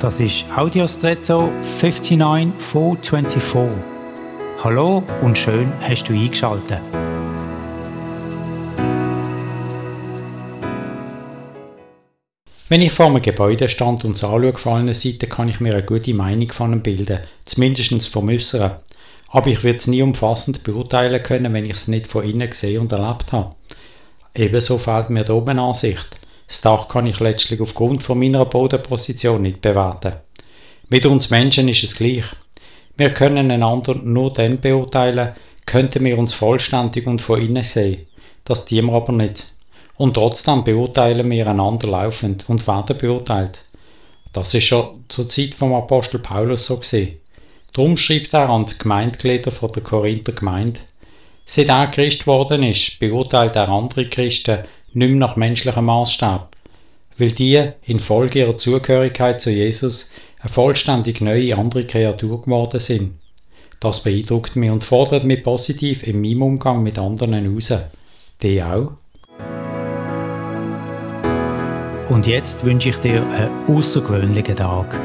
Das ist Audiostretto 59424. Hallo und schön hast du eingeschaltet. Wenn ich vor einem Gebäude stand und es anschaue von allen Seiten, kann ich mir eine gute Meinung von ihm bilden, zumindest vom Äußeren. Aber ich würde es nie umfassend beurteilen können, wenn ich es nicht von innen gesehen und erlebt habe. Ebenso fehlt mir die Obenansicht. Das Dach kann ich letztlich aufgrund von meiner Bodenposition nicht bewerten. Mit uns Menschen ist es gleich. Wir können einander nur dann beurteilen, könnten wir uns vollständig und von innen sehen. Das tun wir aber nicht. Und trotzdem beurteilen wir einander laufend und werden beurteilt. Das ist schon zur Zeit vom Apostel Paulus so gesehen. Darum schreibt er an die Gemeindeglieder von der Korinther Gemeinde, Seit er Christ geworden ist, beurteilt er andere Christen nicht mehr nach menschlichem Maßstab, weil die infolge ihrer Zugehörigkeit zu Jesus eine vollständig neue andere Kreatur geworden sind. Das beeindruckt mich und fordert mich positiv in meinem Umgang mit anderen heraus. Die auch? Und jetzt wünsche ich dir einen außergewöhnlichen Tag.